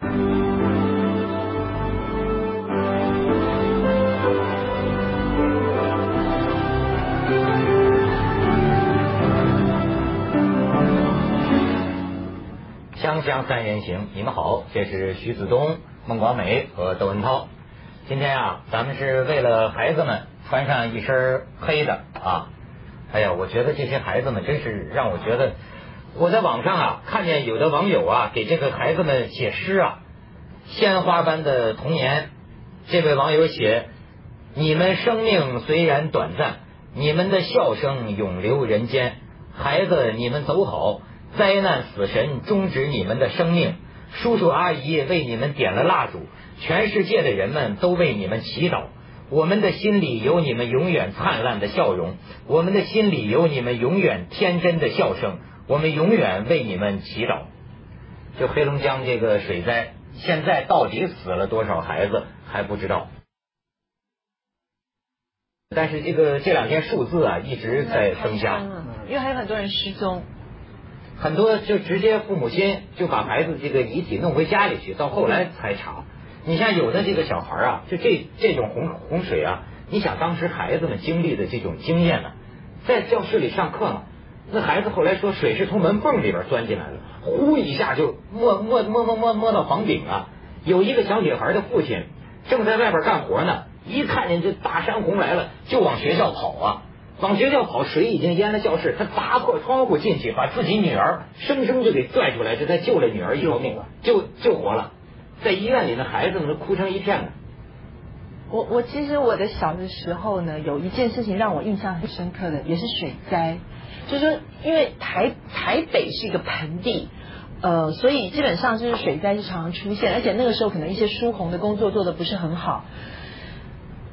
锵锵三人行，你们好，这是徐子东、孟广美和窦文涛。今天啊，咱们是为了孩子们穿上一身黑的啊。哎呀，我觉得这些孩子们真是让我觉得，我在网上啊看见有的网友啊给这个孩子们写诗啊，鲜花般的童年。这位网友写：你们生命虽然短暂，你们的笑声永留人间。孩子，你们走好。灾难死神终止你们的生命，叔叔阿姨为你们点了蜡烛，全世界的人们都为你们祈祷。我们的心里有你们永远灿烂的笑容，我们的心里有你们永远天真的笑声，我们永远为你们祈祷。就黑龙江这个水灾，现在到底死了多少孩子还不知道，但是这个这两天数字啊一直在增加，因为还有很多人失踪。很多就直接父母亲就把孩子这个遗体弄回家里去，到后来才查。你像有的这个小孩啊，就这这种洪洪水啊，你想当时孩子们经历的这种经验呢，在教室里上课嘛，那孩子后来说水是从门缝里边钻进来的，呼一下就摸摸摸摸摸摸到房顶啊。有一个小女孩的父亲正在外边干活呢，一看见这大山洪来了，就往学校跑啊。往学校跑，水已经淹了教室。他砸破窗户进去，把自己女儿生生就给拽出来，这才救了女儿一条命，救救活了。在医院里，那孩子们都哭成一片了。我我其实我的小的时候呢，有一件事情让我印象很深刻的，也是水灾。就是说，因为台台北是一个盆地，呃，所以基本上就是水灾是常常出现，而且那个时候可能一些疏洪的工作做的不是很好。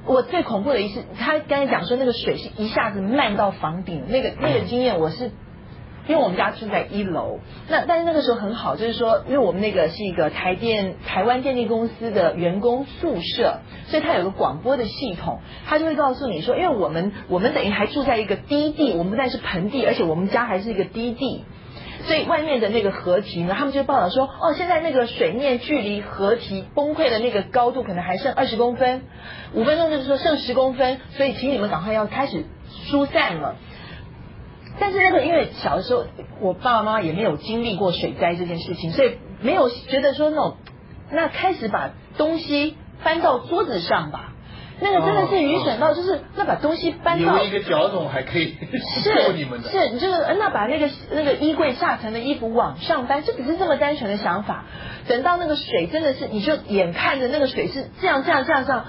我最恐怖的一次，他刚才讲说那个水是一下子漫到房顶，那个那个经验我是，因为我们家住在一楼，那但是那个时候很好，就是说，因为我们那个是一个台电台湾电力公司的员工宿舍，所以它有个广播的系统，他就会告诉你说，因为我们我们等于还住在一个低地，我们不但是盆地，而且我们家还是一个低地。所以外面的那个河堤呢，他们就报道说，哦，现在那个水面距离河堤崩溃的那个高度可能还剩二十公分，五分钟就是说剩十公分，所以请你们赶快要开始疏散了。但是那个因为小的时候，我爸爸妈妈也没有经历过水灾这件事情，所以没有觉得说那种，那开始把东西搬到桌子上吧。那个真的是愚蠢到，就是那把东西搬到有一个脚桶还可以 救你们的，是，你就是那把那个那个衣柜下层的衣服往上搬，就只是这么单纯的想法。等到那个水真的是，你就眼看着那个水是这样这样这样这样。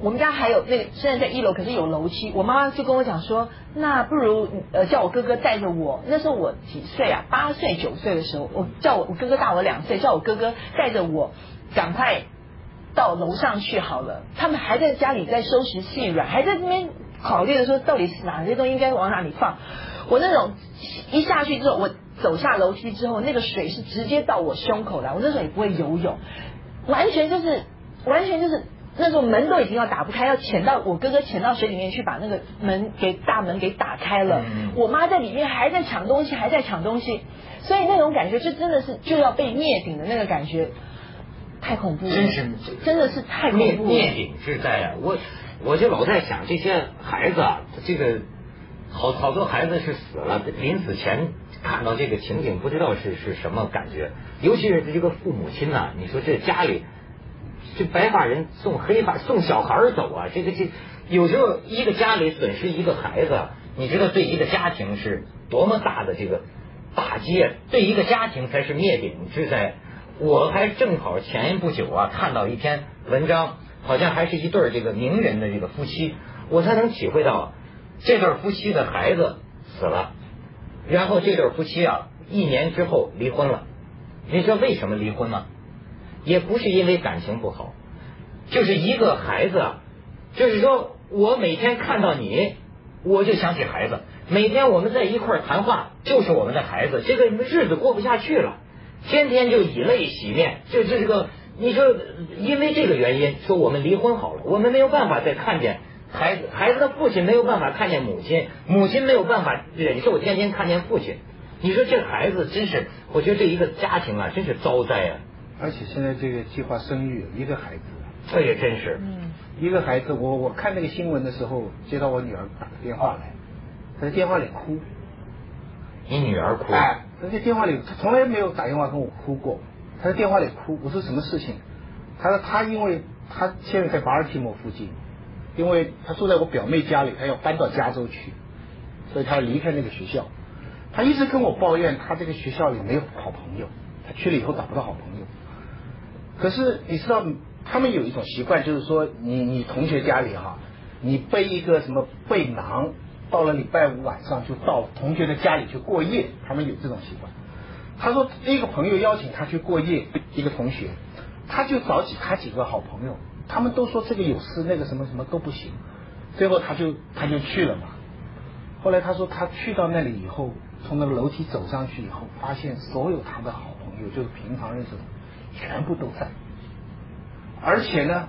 我们家还有那个虽然在一楼，可是有楼梯。我妈妈就跟我讲说，那不如呃叫我哥哥带着我。那时候我几岁啊？八岁九岁的时候，我叫我我哥哥大我两岁，叫我哥哥带着我赶快。到楼上去好了，他们还在家里在收拾细软，还在那边考虑的说到底是哪些东西应该往哪里放。我那种一下去之后，我走下楼梯之后，那个水是直接到我胸口来。我那时候也不会游泳，完全就是完全就是那时候门都已经要打不开，要潜到我哥哥潜到水里面去把那个门给大门给打开了。我妈在里面还在抢东西，还在抢东西，所以那种感觉就真的是就要被灭顶的那个感觉。太恐怖了，真是真的是太恐怖了。灭顶之灾啊！我我就老在想，这些孩子啊，这个好好多孩子是死了，临死前看到这个情景，不知道是是什么感觉。尤其是这个父母亲呐，你说这家里这白发人送黑发送小孩走啊，这个这有时候一个家里损失一个孩子，你知道对一个家庭是多么大的这个打击啊，对一个家庭才是灭顶之灾。我还正好前不久啊，看到一篇文章，好像还是一对这个名人的这个夫妻，我才能体会到这对夫妻的孩子死了，然后这对夫妻啊一年之后离婚了。你知道为什么离婚吗？也不是因为感情不好，就是一个孩子，啊，就是说我每天看到你，我就想起孩子，每天我们在一块谈话，就是我们的孩子，这个日子过不下去了。天天就以泪洗面，这这是个你说，因为这个原因说我们离婚好了，我们没有办法再看见孩子，孩子的父亲没有办法看见母亲，母亲没有办法忍受天天看见父亲。你说这孩子真是，我觉得这一个家庭啊，真是遭灾啊！而且现在这个计划生育一个孩子，这也真是。嗯，一个孩子，我我看那个新闻的时候，接到我女儿打个电话来，她在电话里哭，你女儿哭，哎，她在电话里，她从来没有打电话跟我哭过，她在电话里哭，我说什么事情？她说她因为她现在在巴尔的摩附近，因为她住在我表妹家里，她要搬到加州去，所以她要离开那个学校。她一直跟我抱怨，她这个学校里没有好朋友，她去了以后找不到好朋友。可是你知道，他们有一种习惯，就是说，你你同学家里哈、你背一个什么背囊，到了礼拜五晚上就到同学的家里去过夜，他们有这种习惯。他说一个朋友邀请他去过夜，一个同学，他就找起他几个好朋友，他们都说这个有事，那个什么什么都不行，最后他就他就去了嘛。后来他说他去到那里以后，从那个楼梯走上去以后，发现所有他的好朋友，就是平常认识的，全部都在，而且呢，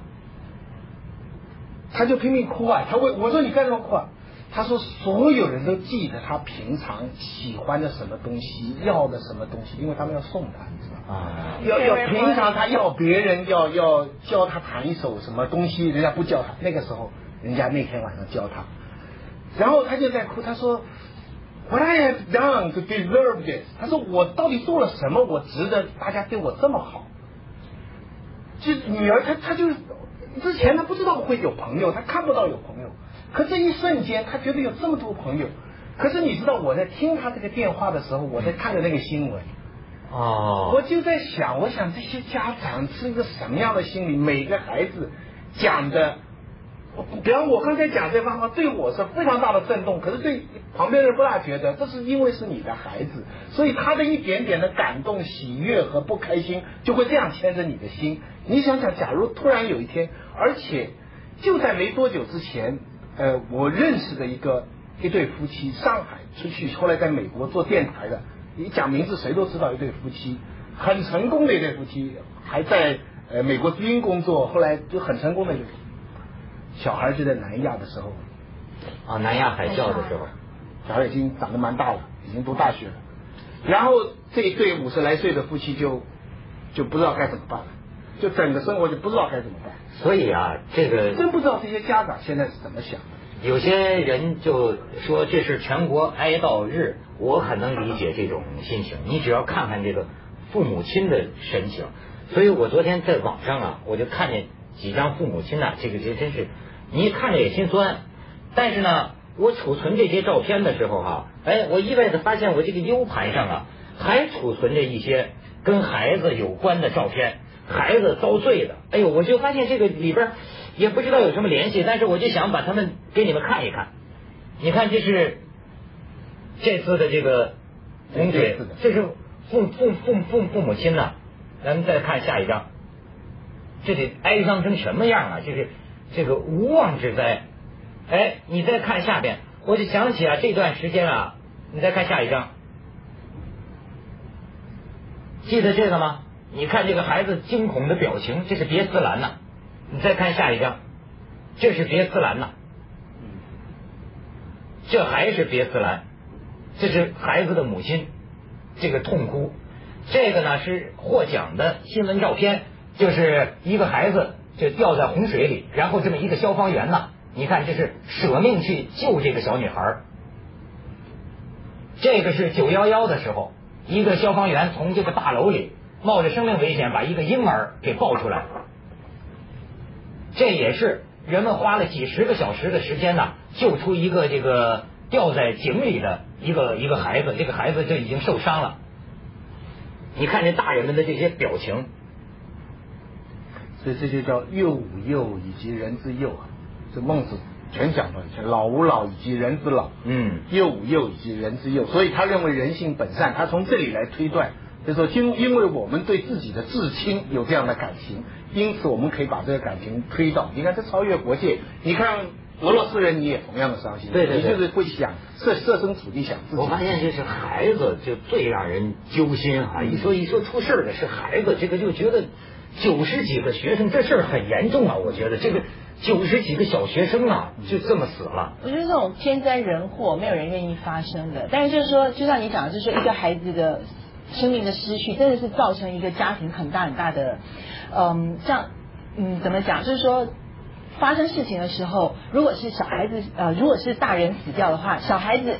他就拼命哭啊！他问我说你干什么哭啊？他说所有人都记得他平常喜欢的什么东西，要的什么东西，因为他们要送他，你知道吗？啊，要要平常他要别人要要教他弹一首什么东西，人家不教他，那个时候人家那天晚上教他，然后他就在哭，他说 What I have done to deserve this？他说我到底做了什么，我值得大家对我这么好？就女儿她她就是之前她不知道会有朋友，她看不到有朋友，可这一瞬间她觉得有这么多朋友。可是你知道我在听她这个电话的时候，我在看着那个新闻。哦，我就在想，我想这些家长是一个什么样的心理？每个孩子讲的，比方我刚才讲这番话，对我是非常大的震动，可是对旁边人不大觉得，这是因为是你的孩子，所以他的一点点的感动、喜悦和不开心，就会这样牵着你的心。你想想，假如突然有一天，而且就在没多久之前，呃，我认识的一个一对夫妻，上海出去，后来在美国做电台的。一讲名字谁都知道一对夫妻，很成功的一对夫妻，还在呃美国军工作，后来就很成功的一对。小孩就在南亚的时候，啊，南亚海啸的时候，小孩已经长得蛮大了，已经读大学了。然后这一对五十来岁的夫妻就就不知道该怎么办了，就整个生活就不知道该怎么办。所以啊，这个真不知道这些家长现在是怎么想的。有些人就说这是全国哀悼日，我很能理解这种心情。你只要看看这个父母亲的神情，所以我昨天在网上啊，我就看见几张父母亲啊、这个这真是你一看着也心酸。但是呢，我储存这些照片的时候哈、哎，我意外的发现我这个 U 盘上啊，还储存着一些跟孩子有关的照片。孩子遭罪的，哎呦，我就发现这个里边也不知道有什么联系，但是我就想把他们给你们看一看。你看，这是这次的这个洪水这是父父父父父母亲呐、咱们再看下一张，这得哀伤成什么样啊？这是这个无妄之灾。哎，你再看下边，我就想起啊，这段时间啊，你再看下一张，记得这个吗？你看这个孩子惊恐的表情，这是别斯兰呐、你再看下一张，这是别斯兰呐、这还是别斯兰，这是孩子的母亲，这个痛哭。这个呢是获奖的新闻照片，就是一个孩子就掉在洪水里，然后这么一个消防员呢，你看这是舍命去救这个小女孩这个是九幺幺的时候，一个消防员从这个大楼里冒着生命危险把一个婴儿给抱出来，这也是人们花了几十个小时的时间呢，救出一个这个掉在井里的一个一个孩子，这个孩子就已经受伤了。你看这大人们的这些表情，所以这就叫幼吾幼以及人之幼啊，这孟子全讲到，像老吾老以及人之老，嗯，幼吾幼以及人之幼，所以他认为人性本善，他从这里来推断，就说因因为我们对自己的至亲有这样的感情，因此我们可以把这个感情推到，你看这超越国界，你看俄罗斯人你也同样的伤心，对对对。你就是会想设设身处地想自己，我发现就是孩子就最让人揪心啊！一说一说出事儿的是孩子，这个就觉得九十几个学生这事儿很严重啊！我觉得这个九十几个小学生啊就这么死了。我觉得这种天灾人祸没有人愿意发生的，但是就是说，就像你讲的，就是说一个孩子的生命的失去，真的是造成一个家庭很大很大的，嗯，像嗯怎么讲，就是说发生事情的时候，如果是小孩子呃，如果是大人死掉的话，小孩子。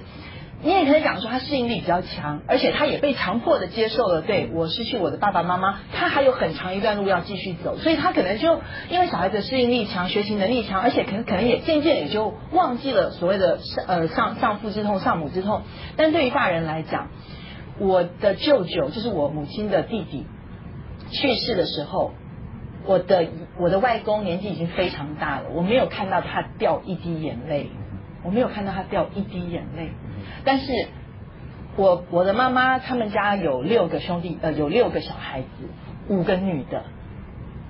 你也可以讲说他适应力比较强，而且他也被强迫的接受了，对我失去我的爸爸妈妈，他还有很长一段路要继续走，所以他可能就因为小孩子适应力强、学习能力强，而且可能可能也渐渐也就忘记了所谓的呃丧丧父之痛、丧母之痛。但对于大人来讲，我的舅舅就是我母亲的弟弟去世的时候，我的我的外公年纪已经非常大了，我没有看到他掉一滴眼泪，我没有看到他掉一滴眼泪。但是，我我的妈妈他们家有六个兄弟，呃，有六个小孩子，五个女的，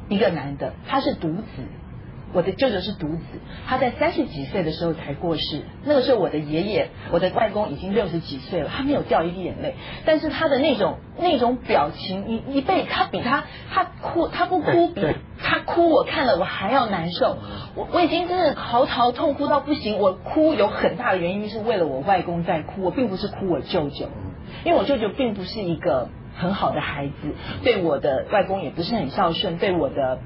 一个男的，他是独子。我的舅舅是独子，他在三十几岁的时候才过世。那个时候，我的爷爷、我的外公已经六十几岁了，他没有掉一滴眼泪。但是他的那种那种表情，一一辈他比他他哭他不哭比他哭我看了我还要难受。我我已经真的嚎啕痛哭到不行。我哭有很大的原因是为了我外公在哭，我并不是哭我舅舅，因为我舅舅并不是一个很好的孩子，对我的外公也不是很孝顺，对我的。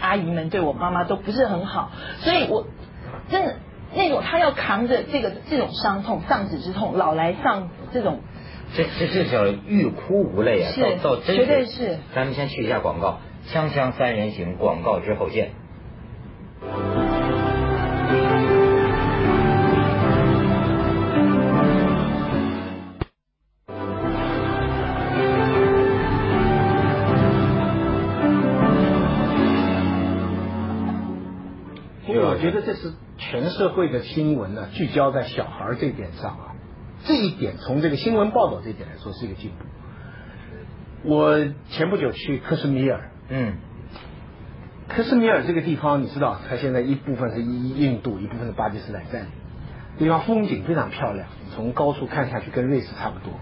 阿姨们对我妈妈都不是很好，所以我真的那种他要扛着这个这种伤痛、丧子之痛，老来丧这种，这这这叫欲哭无泪啊！是，绝对是。咱们先去一下广告，锵锵三人行广告之后见。社会的新闻呢，聚焦在小孩这点上啊。这一点从这个新闻报道这一点来说是一个进步。我前不久去克什米尔，嗯，克什米尔这个地方，你知道，它现在一部分是印印度，一部分是巴基斯坦占领。地方风景非常漂亮，从高处看下去跟瑞士差不多。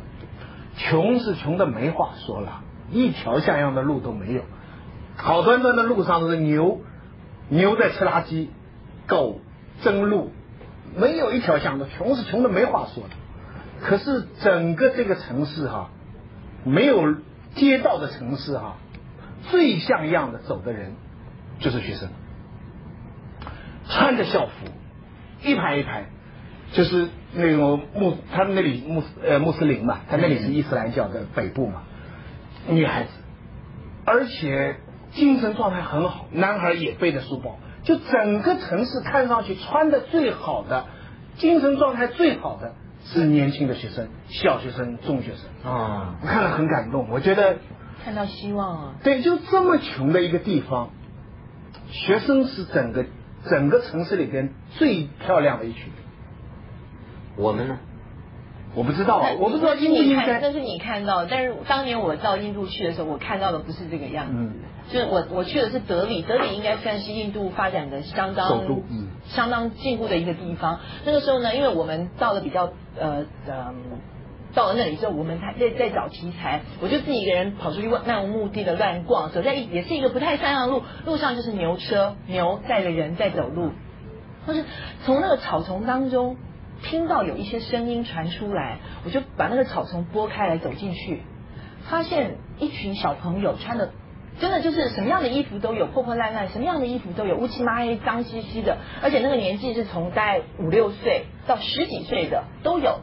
穷是穷的没话说了，一条像样的路都没有，好端端的路上都是牛，牛在吃垃圾。狗争路，没有一条巷子，穷是穷的没话说的。可是整个这个城市哈，没有街道的城市哈，最像样的走的人就是学生，穿着校服，一排一排，就是那种穆他们那里穆斯呃穆斯林嘛，他那里是伊斯兰教的北部嘛，女孩子，而且精神状态很好，男孩也背着书包。就整个城市看上去穿的最好的，精神状态最好的是年轻的学生，小学生、中学生啊，我看了很感动。我觉得看到希望啊。对，就这么穷的一个地方，学生是整个整个城市里边最漂亮的一群。我们呢？我不知道，我不知道应不应该。那是你看到，但是当年我到印度去的时候，我看到的不是这个样子。就是我我去的是德里，德里应该算是印度发展的相当相当进步的一个地方。那个时候呢，因为我们到了比较呃呃到了那里之后，我们在在找题材，我就自己一个人跑出去漫无目的的乱逛，走在一也是一个不太像样的路，路上就是牛车，牛载着人在走路，或是从那个草丛当中听到有一些声音传出来，我就把那个草丛拨开来走进去，发现一群小朋友穿的。真的就是什么样的衣服都有，破破烂烂，什么样的衣服都有，乌漆嘛黑、脏兮兮的，而且那个年纪是从大概五六岁到十几岁的都有。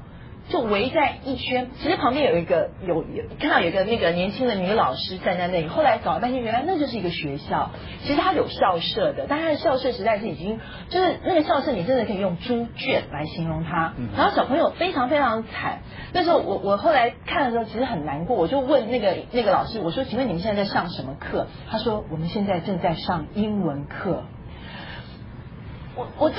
就围在一圈，其实旁边有一个有有看到有一个那个年轻的女老师站在那里。后来搞了半天，原来那就是一个学校。其实它有校舍的，但它的校舍实在是已经就是那个校舍，你真的可以用猪圈来形容它。然后小朋友非常非常惨。那时候我我后来看的时候，其实很难过。我就问那个那个老师，我说：“请问你们现在在上什么课？”他说：“我们现在正在上英文课。”我我这。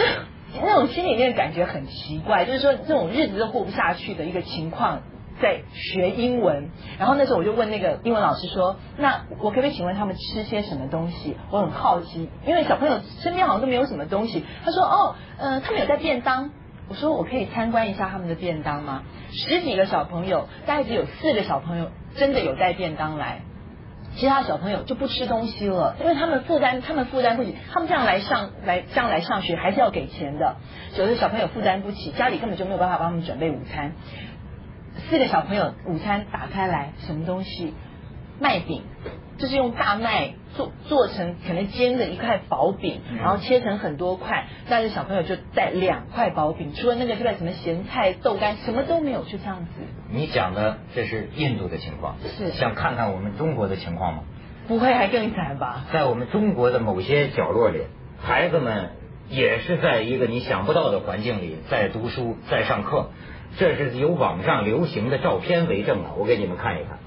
那种心里面感觉很奇怪，就是说这种日子都过不下去的一个情况，在学英文。然后那时候我就问那个英文老师说：“那我可不可以请问他们吃些什么东西？”我很好奇，因为小朋友身边好像都没有什么东西。他说：“哦，呃，他们有带便当。”我说：“我可以参观一下他们的便当吗？”十几个小朋友，大概只有四个小朋友真的有带便当来。其他小朋友就不吃东西了，因为他们负担，他们负担不起，他们这样来上来这样来上学还是要给钱的，有的小朋友负担不起，家里根本就没有办法帮他们准备午餐。四个小朋友午餐打开来，什么东西？麦饼，就是用大麦做做成可能煎的一块薄饼，然后切成很多块，但是小朋友就带两块薄饼，除了那个之外，什么咸菜、豆干什么都没有，就这样子。你讲的这是印度的情况，是想看看我们中国的情况吗？不会还更惨吧？在我们中国的某些角落里，孩子们也是在一个你想不到的环境里在读书、在上课。这是有网上流行的照片为证啊，我给你们看一看。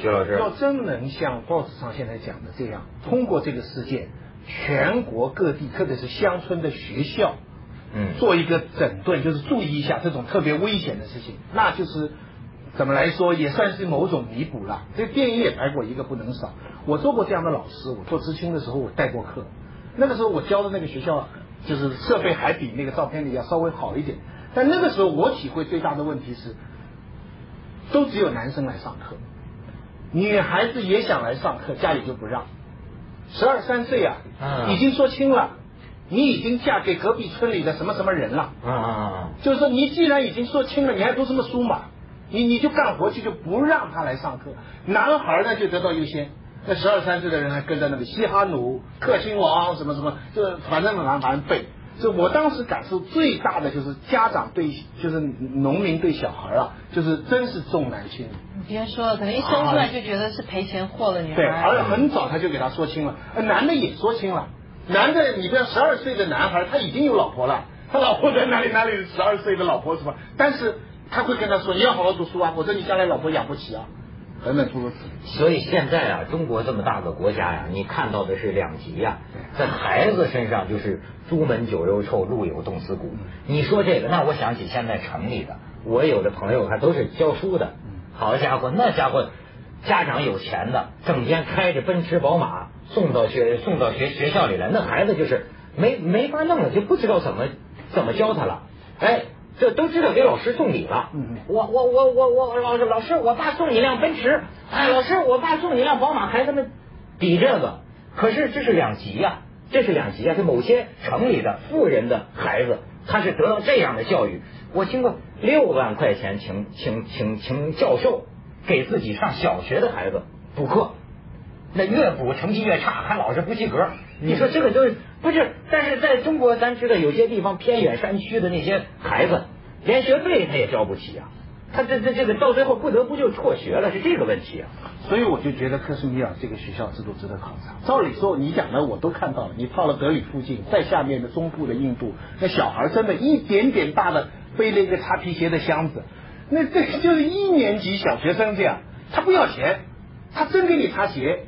徐老师，要真能像报纸上现在讲的这样，通过这个事件，全国各地，特别是乡村的学校，嗯，做一个整顿，就是注意一下这种特别危险的事情，那就是怎么来说，也算是某种弥补了。这电影也拍过一个不能少。我做过这样的老师，我做知青的时候我带过课，那个时候我教的那个学校，就是设备还比那个照片里要稍微好一点。但那个时候我体会最大的问题是，都只有男生来上课。女孩子也想来上课，家里就不让。十二三岁啊，嗯已经说清了，你已经嫁给隔壁村里的什么什么人了。啊啊啊！就是说，你既然已经说清了，你还读什么书嘛？你你就干活去，就不让他来上课。男孩呢就得到优先，那十二三岁的人还跟在那里嘻哈努、克星王什么什么，就反正反正背。就我当时感受最大的就是家长对，就是农民对小孩啊，就是真是重男轻女。你别说了，可能一生出来就觉得是赔钱货了，女孩。对，而且很早他就给他说清了，呃男的也说清了，男的你不要十二岁的男孩他已经有老婆了，他老婆在哪里哪里十二岁的老婆是吧？但是他会跟他说你要好好读书啊，否则你将来老婆养不起啊，等等诸如此。所以现在啊，中国这么大个国家呀、你看到的是两极呀、在孩子身上就是朱门酒肉臭，路有冻死骨。你说这个，那我想起现在城里的，我有的朋友还都是教书的，好家伙，那家伙家长有钱的，整天开着奔驰宝马送到学送到学学校里来，那孩子就是没没法弄了，就不知道怎么怎么教他了，哎。这都知道给老师送礼了。嗯我我我我我老师老师，我爸送你辆奔驰。哎，老师，我爸送你辆宝马。孩子们比这个，可是这是两极呀、这是两极啊。就某些城里的富人的孩子，他是得到这样的教育。我听过六万块钱请请请请教授给自己上小学的孩子补课，那越补成绩越差，还老是不及格。你说这个都是不是？但是在中国，咱知道有些地方偏远山区的那些孩子，连学费他也交不起啊。他这这这个到最后不得不就辍学了，是这个问题啊。所以我就觉得克什米尔这个学校制度值得考察。照理说，你讲的我都看到了。你到了德里附近，在下面的中部的印度，那小孩真的一点点大的背了一个擦皮鞋的箱子，那这就是一年级小学生这样，他不要钱，他真给你擦鞋，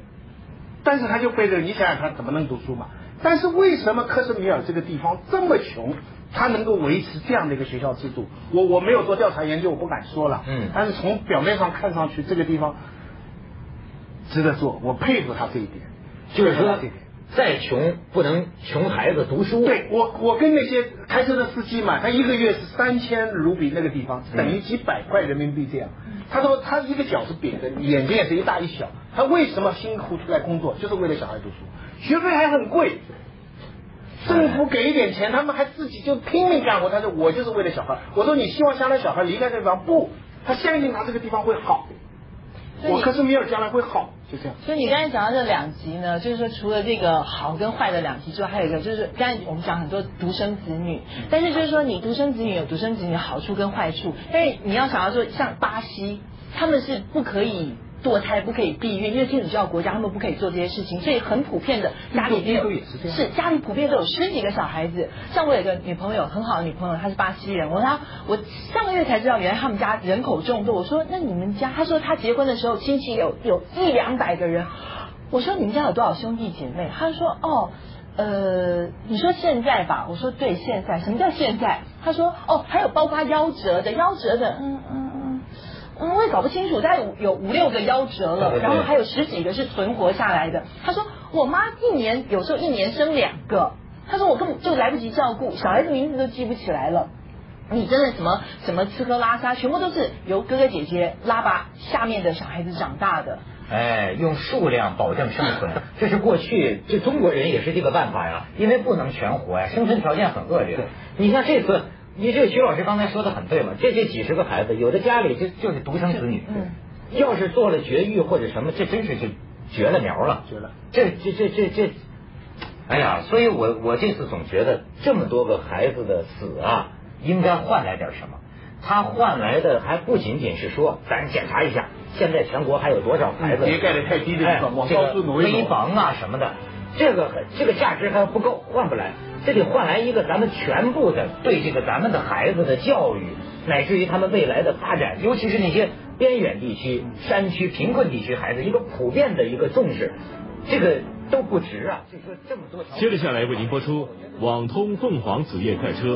但是他就背着，你想想他怎么能读书嘛？但是为什么克什米尔这个地方这么穷，他能够维持这样的一个学校制度？我我没有做调查研究，我不敢说了。嗯但是从表面上看上去，这个地方值得做，我佩服他这一点。就是说再穷不能穷孩子读书。对我，我跟那些开车的司机嘛，他一个月是三千卢比，那个地方等于几百块人民币这样。他说他一个脚是瘪的，眼睛也是一大一小。他为什么辛苦出来工作，就是为了小孩读书，学费还很贵。政府给一点钱，他们还自己就拼命干活。他说我就是为了小孩。我说你希望将来小孩离开这个地方，不，他相信他这个地方会好。我克什米尔将来会好，就这样。所以你刚才讲到这两极呢，就是说除了这个好跟坏的两极之外，还有一个就是刚才我们讲很多独生子女，但是就是说你独生子女有独生子女的好处跟坏处，但是你要想要说像巴西，他们是不可以堕胎，不可以避孕，因为天主教国家他们不可以做这些事情，所以很普遍的家里印度也是这样是家里普遍都有十几个小孩子。像我有个女朋友，很好的女朋友，她是巴西人，我她我上个月才知道，原来他们家人口众多。我说那你们家，她说她结婚的时候亲戚有有一两百个人。我说你们家有多少兄弟姐妹？她说哦。呃，你说现在吧，我说对，现在什么叫现在？他说哦，还有包括夭折的，夭折的，嗯嗯我也搞不清楚，大概有有五六个夭折了，然后还有十几个是存活下来的。他说我妈一年有时候一年生两个，他说我根本就来不及照顾，小孩子名字都记不起来了。你真的什么什么吃喝拉撒，全部都是由哥哥姐姐拉拔下面的小孩子长大的。哎，用数量保证生存，这是过去这中国人也是这个办法呀，因为不能全活呀，生存条件很恶劣。你像这次，你这个徐老师刚才说的很对嘛，这这几十个孩子，有的家里就就是独生子女，嗯，要是做了绝育或者什么，这真是就绝了苗了，绝了。这这这这这，哎呀，所以我我这次总觉得这么多个孩子的死啊，应该换来点什么。他换来的还不仅仅是说，咱检查一下。现在全国还有多少孩子？别盖的太低的地方，往高处挪一挪。危房啊什么的，这个这个价值还不够，换不来。这得换来一个咱们全部的对这个咱们的孩子的教育，乃至于他们未来的发展，尤其是那些边远地区、山区、贫困地区孩子，一个普遍的一个重视，这个都不值啊！就说这么多。接着下来为您播出《网通凤凰子夜快车》。